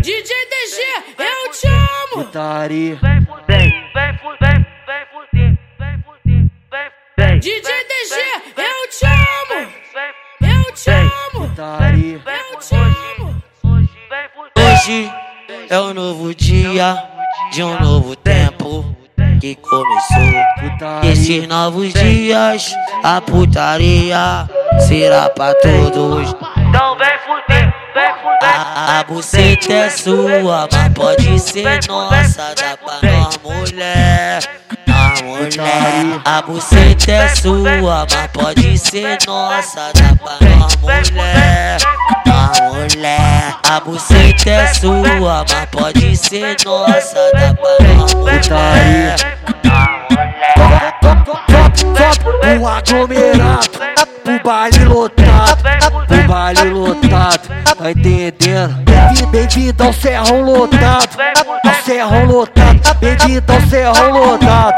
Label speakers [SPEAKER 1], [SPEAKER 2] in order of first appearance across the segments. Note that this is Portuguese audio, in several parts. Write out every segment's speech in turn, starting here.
[SPEAKER 1] DJ DG, eu te amo.
[SPEAKER 2] Putaria.
[SPEAKER 3] Vem fuder, vem fuder, vem fuder, vem fuder, vem.
[SPEAKER 1] DJ DG, eu te amo.
[SPEAKER 3] Vem,
[SPEAKER 1] Eu te amo.
[SPEAKER 2] Putaria.
[SPEAKER 3] vem
[SPEAKER 1] Eu te amo.
[SPEAKER 3] Hoje,
[SPEAKER 4] é um novo dia de um novo tempo que começou.
[SPEAKER 2] Putaria.
[SPEAKER 4] Esses novos dias, a putaria será pra todos.
[SPEAKER 3] Então vem fuder, vem fuder.
[SPEAKER 4] A, a buceta é sua, mas pode ser nossa. Dá pra nós, mulher. Nós, mulher. A buceta é sua, mas pode ser nossa. Dá pra nós, mulher. Nós, mulher. A buceta é sua, mas pode ser nossa. Dá pra nós, mulher.
[SPEAKER 2] O aglomerado, o baile lotado, o baile lotado, tá entendendo? Bem- Bem-vindo ao Serrão lotado, ao Serrão lotado, bem-vindo ao Serrão lotado,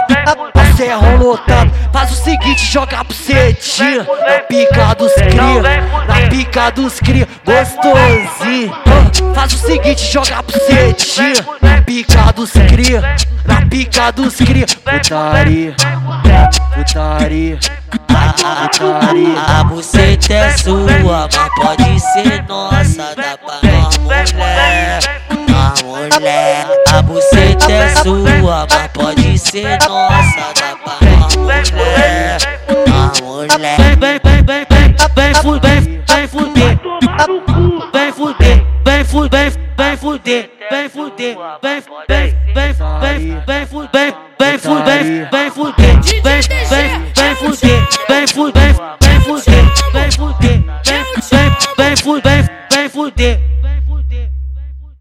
[SPEAKER 2] ao Serrão lotado. Faz o seguinte, joga a bucetinha na pica dos cria, na pica dos cria, gostosinho. Faz o seguinte, joga a bucetinha na pica dos cria, na pica dos cria, putaria. Putaria, putaria,
[SPEAKER 4] A, a buceta é sua, mas pode ser nossa. Dá pra nós, mulher. Nós, mulher. A buceta é sua, mas pode ser nossa. Dá pra nós, mulher. Nós, mulher. Vem, vem, vem, vem, vem, vem, fuder, vem fuder. Vem fuder, vem fuder, vem fuder, vem fuder, vem, vem, vem, vem, vem fuder, vem fuder, vem fuder, vem, vem, vem fuder, vem fuder, vem fuder, vem fuder, vem, vem, vem fuder, vem fuder.